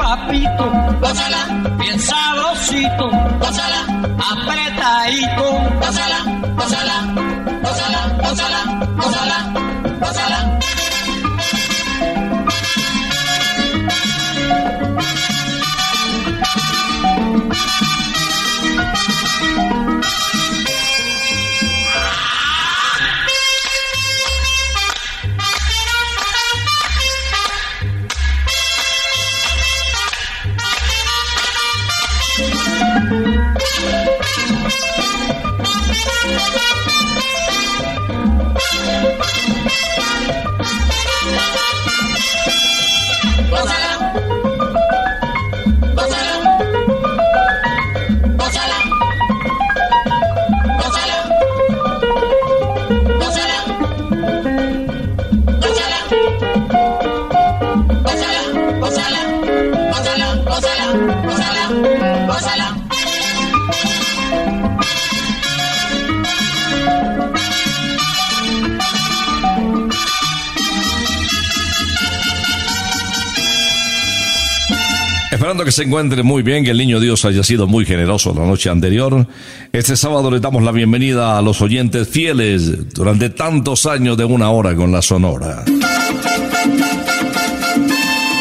papito, gózala, bien sabrosito, gózala, apretadito, gózala, gózala, gózala, gózala, gózala, gózala. Esperando que se encuentre muy bien, que el niño Dios haya sido muy generoso la noche anterior. Este sábado le damos la bienvenida a los oyentes fieles durante tantos años de una hora con la Sonora.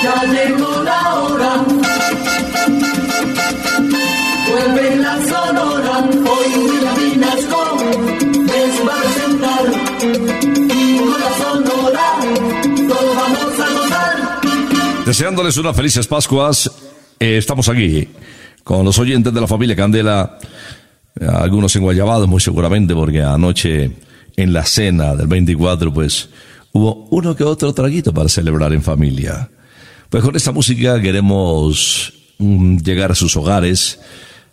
Ya llegó la hora. Vuelve la sonora. Hoy Vinasco les va a presentar. Y con la sonora todos vamos a gozar. Deseándoles unas felices Pascuas, eh, estamos aquí con los oyentes de la familia Candela, algunos en Guayabados muy seguramente, porque anoche en la cena del 24 pues hubo uno que otro traguito para celebrar en familia. Pues con esta música queremos mm, llegar a sus hogares,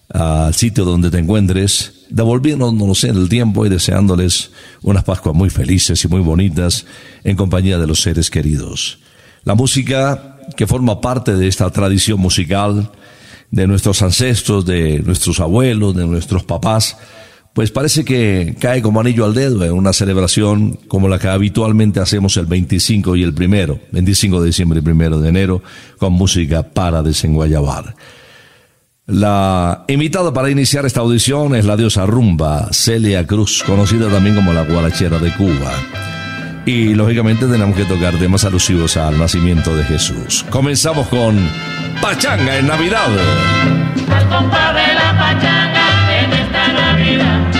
al sitio donde te encuentres, devolviéndonos en el tiempo y deseándoles unas Pascuas muy felices y muy bonitas en compañía de los seres queridos. La música que forma parte de esta tradición musical de nuestros ancestros, de nuestros abuelos, de nuestros papás, pues parece que cae como anillo al dedo en una celebración como la que habitualmente hacemos el 25 y el primero, 25 de diciembre y primero de enero, con música para desenguayabar. La invitada para iniciar esta audición es la diosa rumba Celia Cruz, conocida también como la guarachera de Cuba. Y lógicamente tenemos que tocar temas alusivos al nacimiento de Jesús. Comenzamos con Pachanga en Navidad. Al compás de la pachanga en esta Navidad,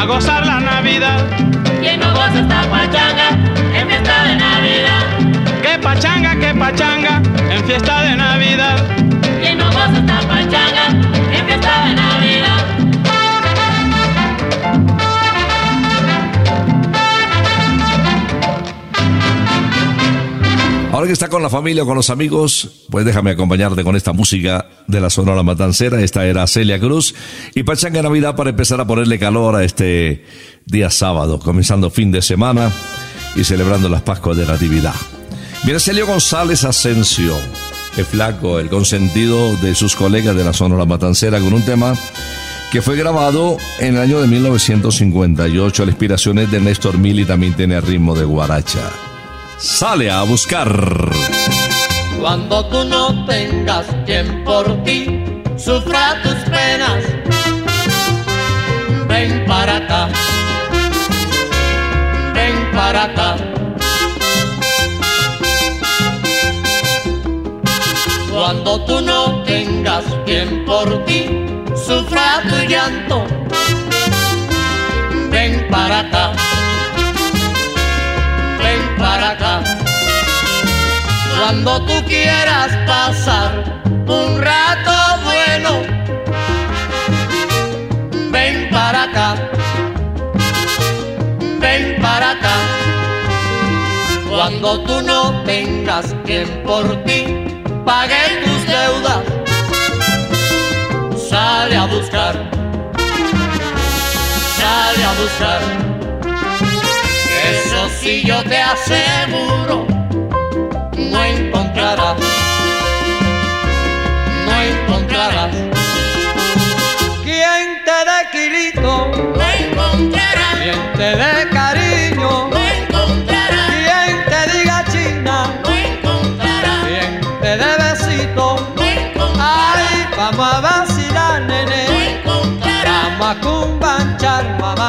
a gozar la Navidad. quien no goza esta pachanga en fiesta de Navidad, Que pachanga, que pachanga en fiesta de Navidad. Ahora que está con la familia o con los amigos, pues déjame acompañarte con esta música de la Sonora Matancera. Esta era Celia Cruz y Pachanga Navidad para empezar a ponerle calor a este día sábado, comenzando fin de semana y celebrando las Pascuas de Natividad. Viene Celio González Asensio, el flaco, el consentido de sus colegas de la Sonora Matancera, con un tema que fue grabado en el año de 1958. La inspiración es de Néstor Mil y también tiene ritmo de guaracha. Sale a buscar. Cuando tú no tengas quien por ti sufra tus penas, ven para acá, ven para acá. Cuando tú no tengas quien por ti sufra tu llanto, ven para acá, para acá. Cuando tú quieras pasar un rato bueno, ven para acá, ven para acá. Cuando tú no tengas quien por ti pague tus deudas, sale a buscar, sale a buscar. Eso sí yo te aseguro no encontrarás, no encontrarás. Quien te dé kilito, No encontrarás, quien te dé cariño, no encontrarás, quien te diga china, no encontrarás, quien te dé besito. no encontrarás, Ay, vamos a vacilar, no nene, encontrarás, vamos a cumbanchar, mamá.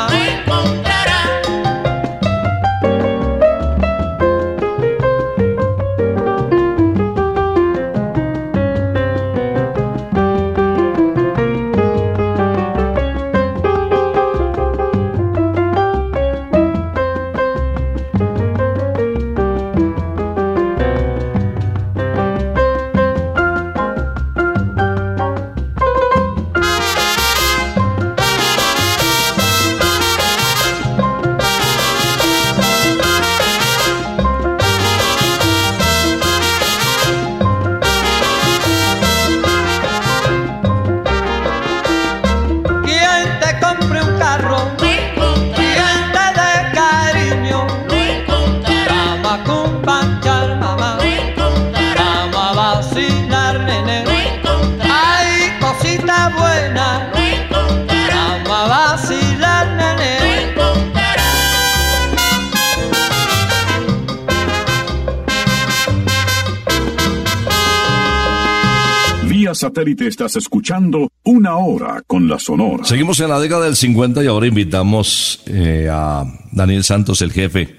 Estás escuchando Una Hora con la Sonora. Seguimos en la década del 50 y ahora invitamos eh, a Daniel Santos, el jefe,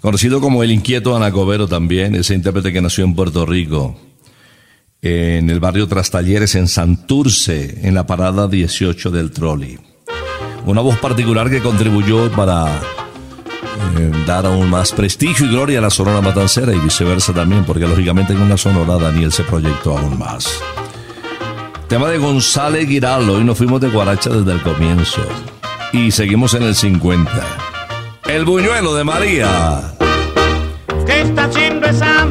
conocido como el inquieto Anacobero también, ese intérprete que nació en Puerto Rico, en el barrio Trastalleres, en Santurce, en la parada 18 del trolley. Una voz particular que contribuyó para eh, dar aún más prestigio y gloria a la Sonora Matancera y viceversa también, porque lógicamente con la Sonora Daniel se proyectó aún más. Tema de González Giraldo y nos fuimos de Guaracha desde el comienzo. Y seguimos en el 50. El buñuelo de María. ¿Qué está haciendo esa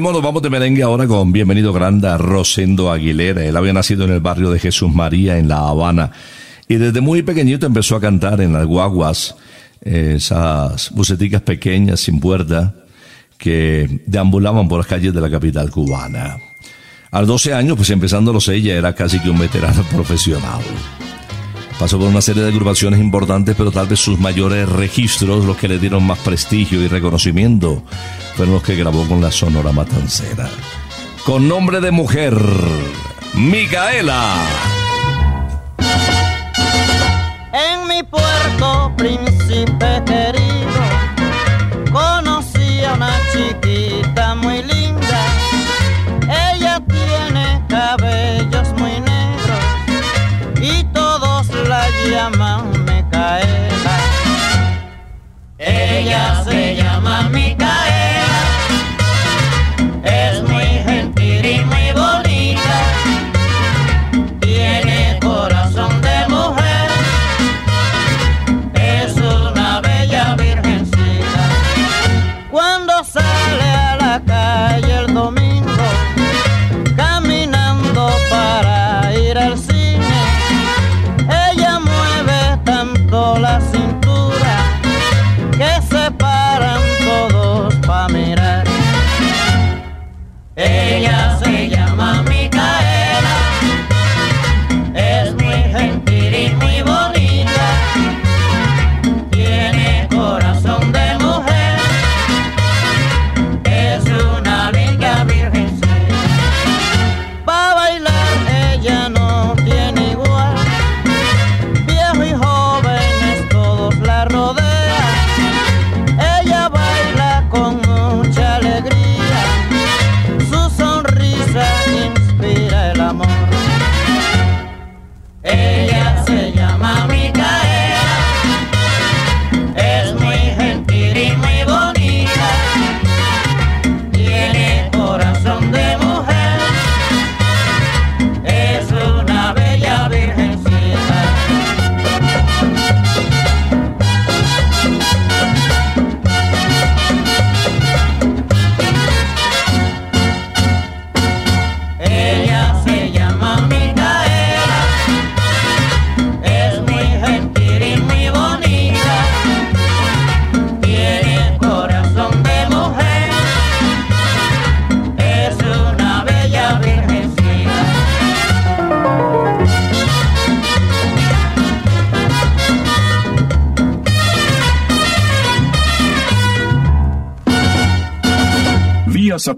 nos vamos de merengue ahora con Bienvenido Granda Rosendo Aguilera. Él había nacido en el barrio de Jesús María, en La Habana. Y desde muy pequeñito empezó a cantar en las guaguas, eh, esas buceticas pequeñas, sin puerta, que deambulaban por las calles de la capital cubana. A los 12 años, pues empezando los seis, ya era casi que un veterano profesional. Pasó por una serie de agrupaciones importantes, pero tal vez sus mayores registros, los que le dieron más prestigio y reconocimiento, fueron los que grabó con la Sonora Matancera. Con nombre de mujer, Micaela. En mi puerto, príncipe querido, Las Vegas.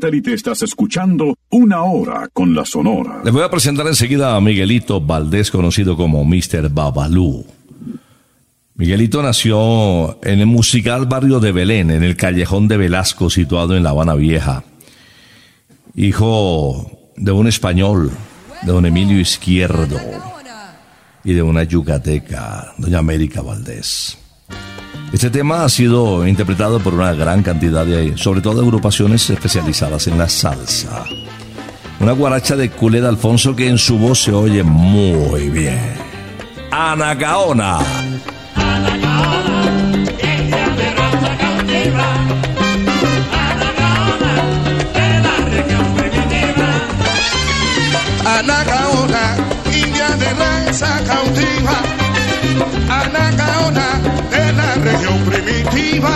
Satélite estás escuchando Una Hora con la Sonora. Les voy a presentar enseguida a Miguelito Valdés, conocido como Mr. Babalú. Miguelito nació en el musical barrio de Belén, en el callejón de Velasco, situado en La Habana Vieja. Hijo de un español, de don Emilio Izquierdo, y de una yucateca, doña América Valdés. Este tema ha sido interpretado por una gran cantidad de, sobre todo, agrupaciones especializadas en la salsa. Una guaracha de Culeda Alfonso que en su voz se oye muy bien. Anacaona. Anacaona, india de raza cautiva. Anacaona de la región primitiva.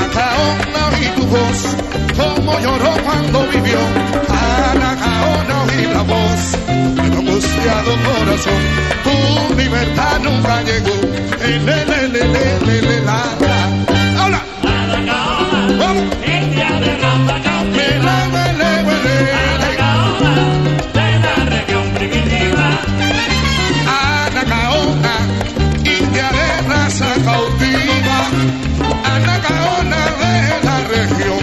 Anacaona oí tu voz, como lloró cuando vivió. Anacaona oí la voz de tu angustiado corazón. Tu libertad nunca llegó. Le, le, le, le, le, la, la. ¡Hola! ¡Vamos! La, le, le, le, le. Anacaona, india de raza cautiva, Anacaona de la región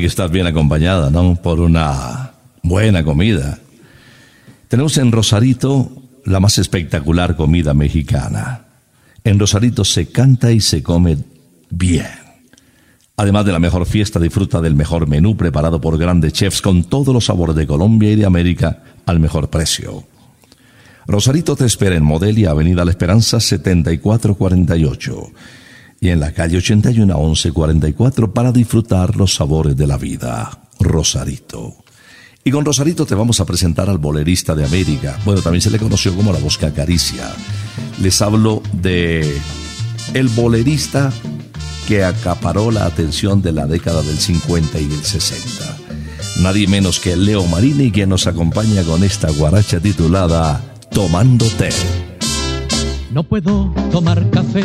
que estar bien acompañada, ¿no? Por una buena comida. Tenemos en Rosarito la más espectacular comida mexicana. En Rosarito se canta y se come bien. Además de la mejor fiesta, disfruta del mejor menú preparado por grandes chefs con todos los sabores de Colombia y de América al mejor precio. Rosarito te espera en Modelia, Avenida La Esperanza 7448 y en la calle 81 1144 para disfrutar los sabores de la vida. Rosarito. Y con Rosarito te vamos a presentar al bolerista de América. Bueno, también se le conoció como la voz que acaricia. Les hablo de el bolerista que acaparó la atención de la década del 50 y del 60. Nadie menos que Leo Marini quien nos acompaña con esta guaracha titulada Tomando té. No puedo tomar café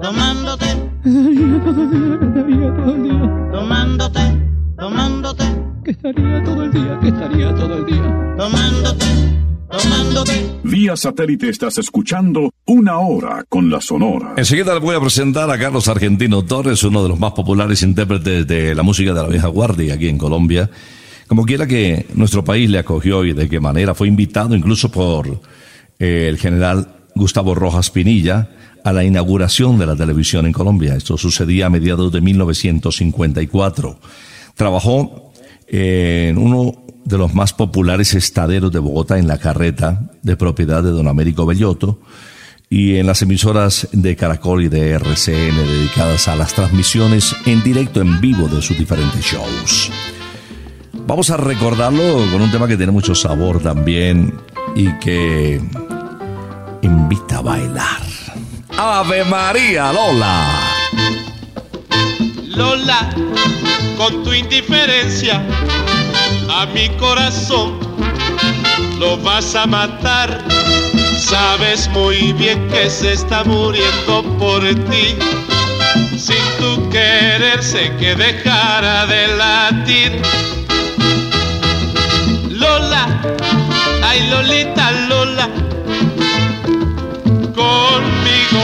tomándote, que estaría todo el día, que estaría todo el día tomándote, tomándote, que estaría todo el día, que estaría todo el día tomándote, tomándote. Vía satélite estás escuchando Una Hora con la Sonora. Enseguida le voy a presentar a Carlos Argentino Torres, uno de los más populares intérpretes de la música de la vieja guardia aquí en Colombia. Como quiera que nuestro país le acogió y de qué manera fue invitado incluso por eh, el general Gustavo Rojas Pinilla a la inauguración de la televisión en Colombia. Esto sucedía a mediados de 1954. Trabajó eh, en uno de los más populares estaderos de Bogotá en la carreta de propiedad de don Américo Bellotto y en las emisoras de Caracol y de RCN dedicadas a las transmisiones en directo en vivo de sus diferentes shows. Vamos a recordarlo con un tema que tiene mucho sabor también y que invita a bailar. Ave María Lola. Lola, con tu indiferencia a mi corazón lo vas a matar. Sabes muy bien que se está muriendo por ti. Sin tu querer sé que dejara de latir. Lola, ay Lolita Lola,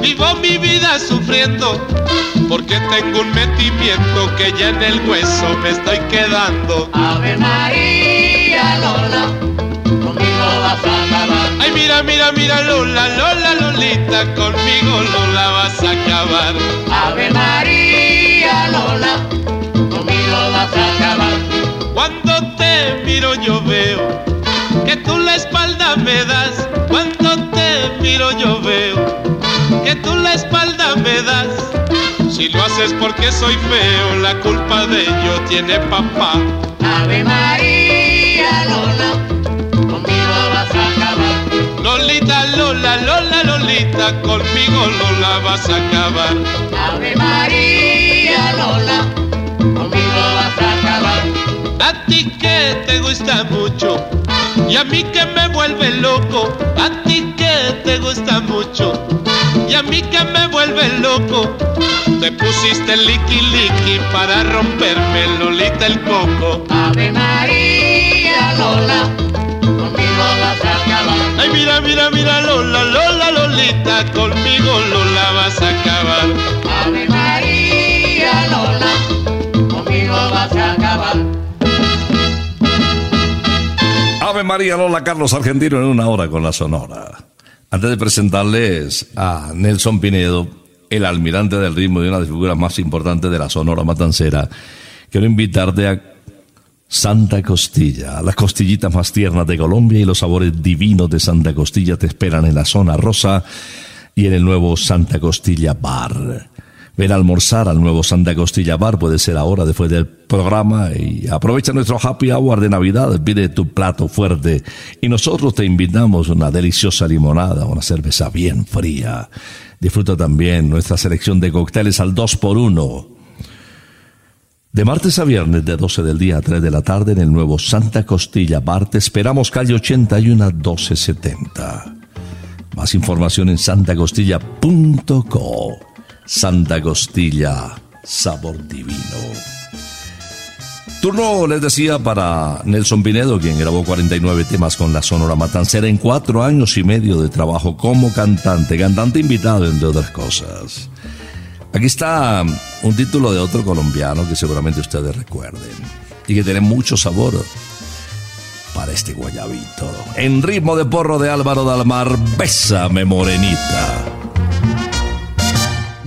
vivo mi vida sufriendo. Porque tengo un metimiento que ya en el hueso me estoy quedando. Ave María Lola, conmigo vas a acabar. Ay, mira, mira, mira, Lola, Lola, Lolita, conmigo Lola vas a acabar. Ave María Lola, conmigo vas a acabar. Cuando te miro yo veo que tú la espalda me das. Cuando te miro yo veo que tú la espalda me das. Si lo haces porque soy feo, la culpa de ello tiene papá. Ave María Lola, conmigo vas a acabar. Lolita, Lola, Lola, Lolita, conmigo Lola vas a acabar. Ave María Lola, conmigo vas a acabar. A ti que te gusta mucho y a mí que me vuelve loco. A ti que te gusta mucho y a mí que me vuelve loco. Te pusiste liqui liqui para romperme Lolita el coco. Ave María Lola, conmigo vas a acabar. Ay, mira, mira, mira, Lola, Lola, Lolita, conmigo Lola vas a acabar. Ave María Lola, conmigo vas a acabar. Ave María Lola Carlos Argentino en una hora con la Sonora. Antes de presentarles a Nelson Pinedo, el almirante del ritmo de una de las figuras más importantes de la Sonora Matancera, quiero invitarte a Santa Costilla, las costillitas más tiernas de Colombia y los sabores divinos de Santa Costilla te esperan en la zona rosa y en el nuevo Santa Costilla Bar. Ven a almorzar al nuevo Santa Costilla Bar, puede ser ahora después del programa y aprovecha nuestro happy hour de Navidad, pide tu plato fuerte y nosotros te invitamos una deliciosa limonada, una cerveza bien fría. Disfruta también nuestra selección de cócteles al 2 por 1 De martes a viernes de 12 del día a 3 de la tarde en el nuevo Santa Costilla Bar te esperamos calle 81 1270. Más información en santacostilla.co. Santa Costilla, sabor divino. Turno, les decía, para Nelson Pinedo, quien grabó 49 temas con la Sonora Matancera en cuatro años y medio de trabajo como cantante, cantante invitado, entre otras cosas. Aquí está un título de otro colombiano que seguramente ustedes recuerden y que tiene mucho sabor para este guayabito. En ritmo de porro de Álvaro Dalmar, Bésame Morenita.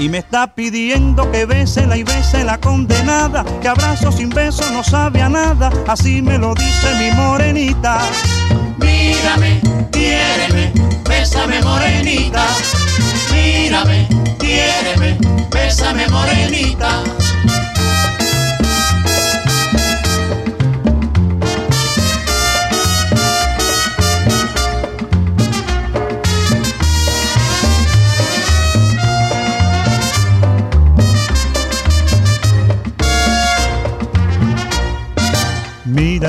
Y me está pidiendo que bésela y bese la condenada, que abrazo sin beso no sabe a nada, así me lo dice mi morenita. Mírame, quiéreme, bésame morenita. Mírame, quiéreme, bésame morenita.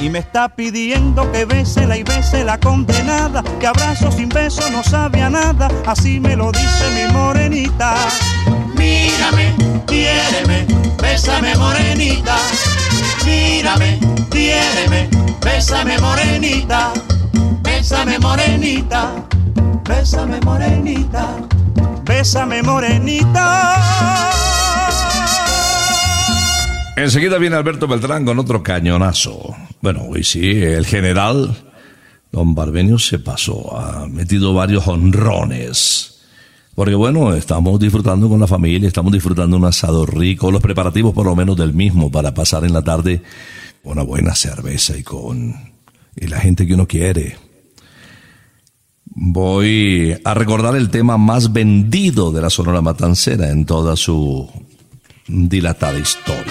Y me está pidiendo que bésela y bese la condenada, que abrazo sin beso no sabe a nada, así me lo dice mi morenita. Mírame, quiéreme, bésame morenita. Mírame, quiéreme, bésame morenita. Bésame morenita, bésame morenita. Bésame morenita. Enseguida viene Alberto Beltrán con otro cañonazo. Bueno, hoy sí, el general Don Barbenio se pasó, ha metido varios honrones. Porque bueno, estamos disfrutando con la familia, estamos disfrutando un asado rico, los preparativos por lo menos del mismo para pasar en la tarde una buena cerveza y con y la gente que uno quiere. Voy a recordar el tema más vendido de la Sonora Matancera en toda su dilatada historia.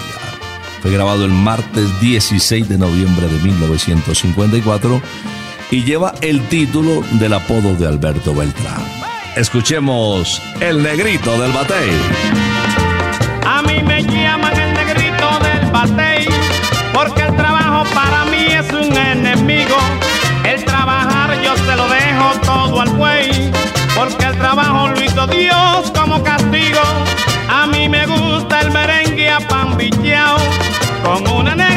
Fue grabado el martes 16 de noviembre de 1954 y lleva el título del apodo de Alberto Beltrán. Escuchemos El Negrito del Batey. A mí me llaman el negrito del batey, porque el trabajo para mí es un enemigo. El trabajar yo se lo dejo todo al buey, porque el trabajo lo hizo Dios como castigo. A mí me gusta el pan bicheao, con una negra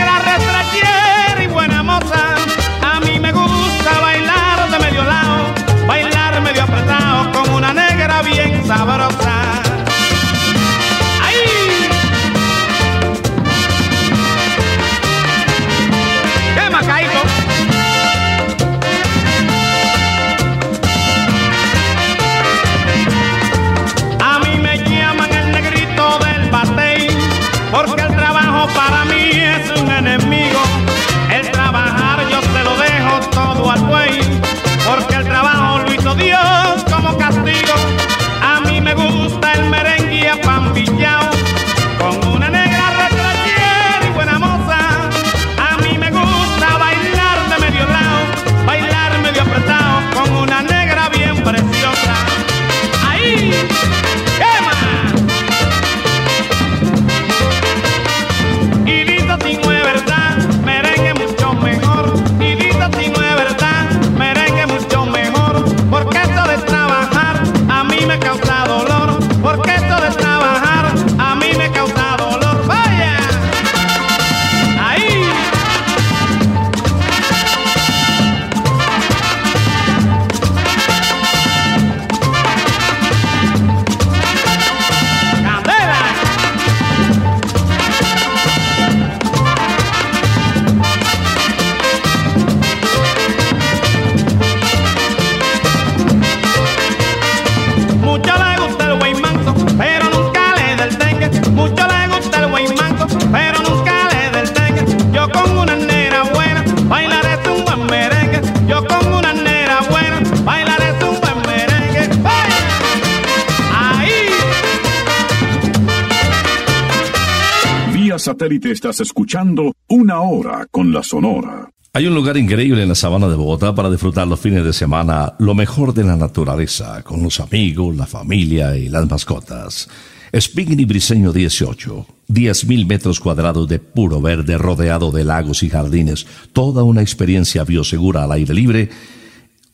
satélite estás escuchando Una Hora con la Sonora. Hay un lugar increíble en la sabana de Bogotá para disfrutar los fines de semana lo mejor de la naturaleza, con los amigos, la familia y las mascotas. Spigny Briseño 18. 10.000 metros cuadrados de puro verde rodeado de lagos y jardines. Toda una experiencia biosegura al aire libre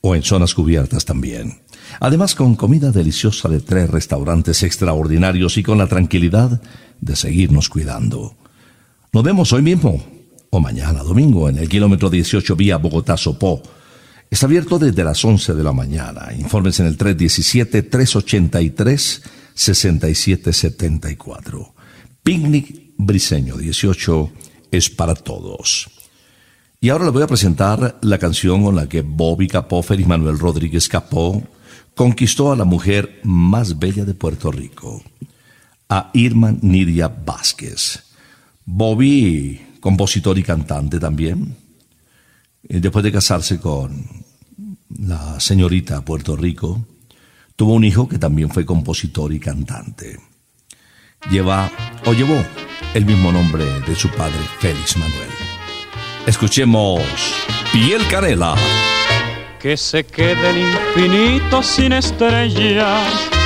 o en zonas cubiertas también. Además con comida deliciosa de tres restaurantes extraordinarios y con la tranquilidad de seguirnos cuidando. Nos vemos hoy mismo o mañana domingo en el kilómetro 18 vía Bogotá-Sopó. Está abierto desde las 11 de la mañana. Informes en el 317-383-6774. Picnic Briseño 18 es para todos. Y ahora les voy a presentar la canción con la que Bobby Capófer y Manuel Rodríguez Capó conquistó a la mujer más bella de Puerto Rico, a Irma Nidia Vázquez. Bobby, compositor y cantante también, eh, después de casarse con la señorita Puerto Rico, tuvo un hijo que también fue compositor y cantante. Lleva o llevó el mismo nombre de su padre, Félix Manuel. Escuchemos Piel Canela que se quede el infinito sin estrellas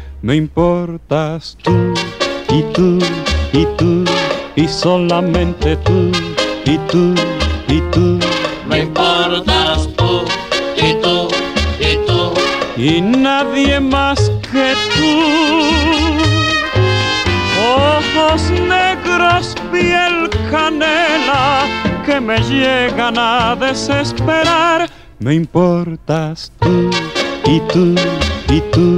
Me importas tú y tú y tú y solamente tú y tú y tú. Me importas tú y tú y tú y nadie más que tú. Ojos negros, piel canela que me llegan a desesperar me importas tú y tú y tú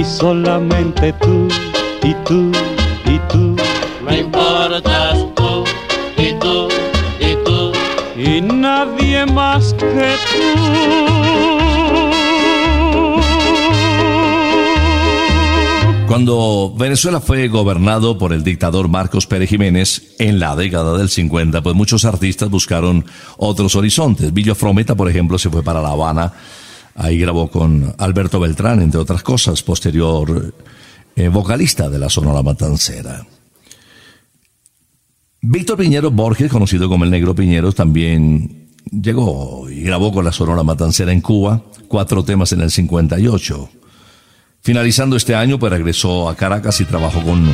y solamente tú y tú y tú. Me importas tú y tú y tú y nadie más que tú. Cuando Venezuela fue gobernado por el dictador Marcos Pérez Jiménez en la década del 50, pues muchos artistas buscaron otros horizontes. Villo Frometa, por ejemplo, se fue para La Habana Ahí grabó con Alberto Beltrán, entre otras cosas, posterior eh, vocalista de la Sonora Matancera. Víctor Piñero Borges, conocido como el Negro Piñero, también llegó y grabó con la Sonora Matancera en Cuba, cuatro temas en el 58. Finalizando este año, pues regresó a Caracas y trabajó con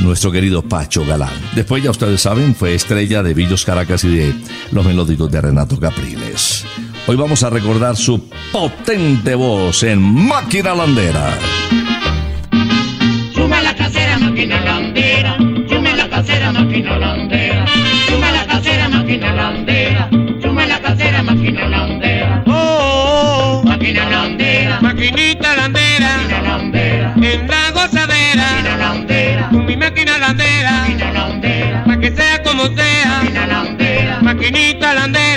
nuestro querido Pacho Galán. Después, ya ustedes saben, fue estrella de Villos Caracas y de los melódicos de Renato Capriles. Hoy vamos a recordar su potente voz en Máquina Landera. Suma la casera, máquina landera. Suma la casera, máquina landera. Suma la casera, máquina landera. Suma la casera, máquina landera. Oh, Máquina landera. maquinita landera, Máquina landera. en la gozadera, Máquina landera. con mi máquina landera, Máquina landera. pa' que sea como como sea. Maquinita landera.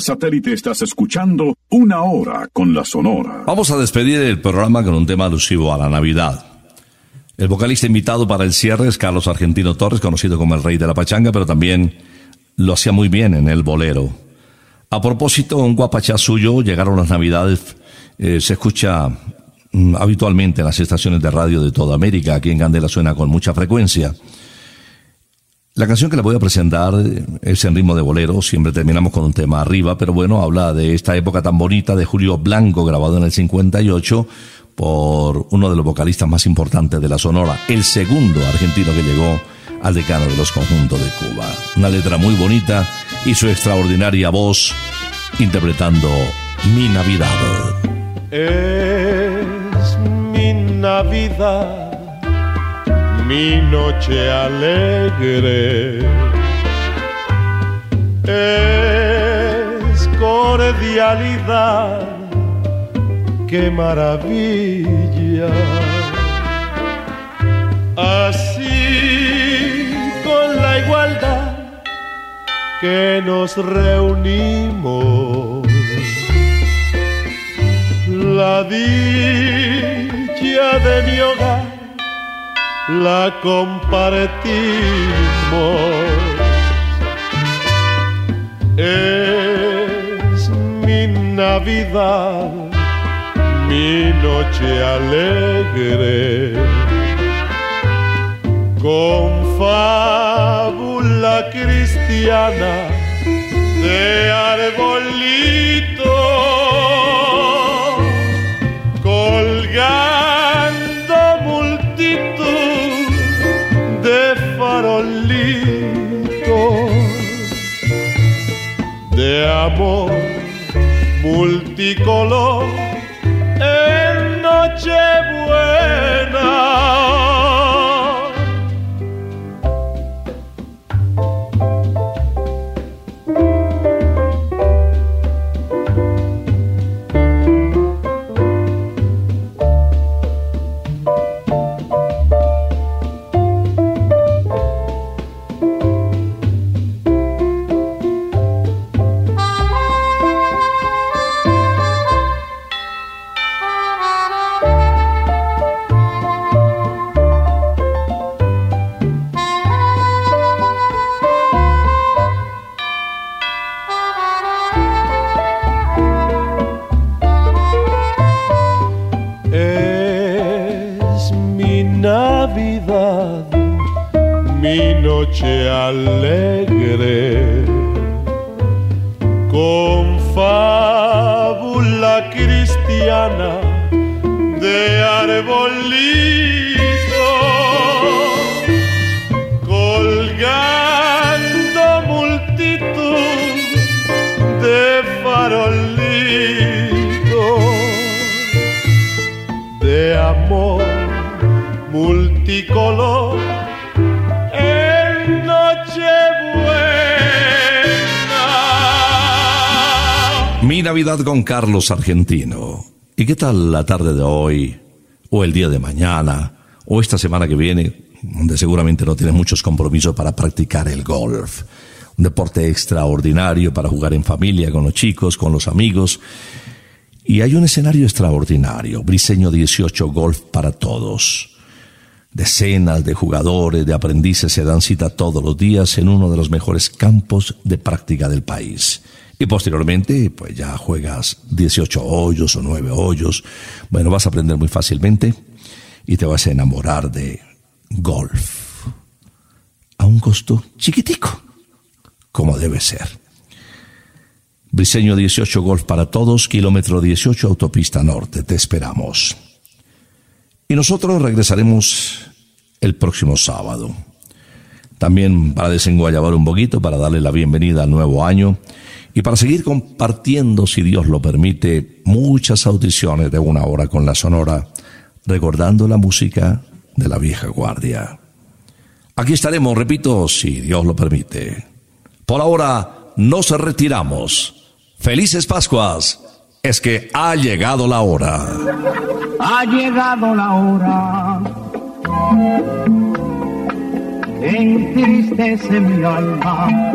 Satélite estás escuchando Una Hora con la Sonora. Vamos a despedir el programa con un tema alusivo a la Navidad. El vocalista invitado para el cierre es Carlos Argentino Torres, conocido como el rey de la pachanga, pero también lo hacía muy bien en el bolero. A propósito, un guapachá suyo, llegaron las Navidades, eh, se escucha mm, habitualmente en las estaciones de radio de toda América, aquí en Candela suena con mucha frecuencia. La canción que le voy a presentar es en ritmo de bolero, siempre terminamos con un tema arriba, pero bueno, habla de esta época tan bonita de Julio Blanco, grabado en el 58 por uno de los vocalistas más importantes de la Sonora, el segundo argentino que llegó al decano de los conjuntos de Cuba. Una letra muy bonita y su extraordinaria voz interpretando Mi Navidad. Es mi Navidad, mi noche alegre. Es cordialidad, qué maravilla. Así con la igualdad que nos reunimos la dicha de mi hogar la compartimos. Es mi Navidad, mi noche alegre, con fábula cristiana de arbolito tricolor. Navidad con Carlos Argentino. ¿Y qué tal la tarde de hoy? ¿O el día de mañana? ¿O esta semana que viene? Donde seguramente no tienes muchos compromisos para practicar el golf. Un deporte extraordinario para jugar en familia, con los chicos, con los amigos. Y hay un escenario extraordinario, Briseño 18 Golf para todos. Decenas de jugadores, de aprendices se dan cita todos los días en uno de los mejores campos de práctica del país. Y posteriormente, pues ya juegas 18 hoyos o 9 hoyos. Bueno, vas a aprender muy fácilmente y te vas a enamorar de golf. A un costo chiquitico, como debe ser. Briseño 18 Golf para todos, kilómetro 18 Autopista Norte. Te esperamos. Y nosotros regresaremos el próximo sábado. También para desenguayabar un poquito, para darle la bienvenida al nuevo año y para seguir compartiendo, si Dios lo permite, muchas audiciones de una hora con la Sonora, recordando la música de la vieja guardia. Aquí estaremos, repito, si Dios lo permite. Por ahora, nos retiramos. Felices Pascuas. Es que ha llegado la hora. Ha llegado la hora. Entristece mi alma.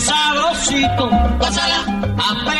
sabrosito, gózala, apretadito,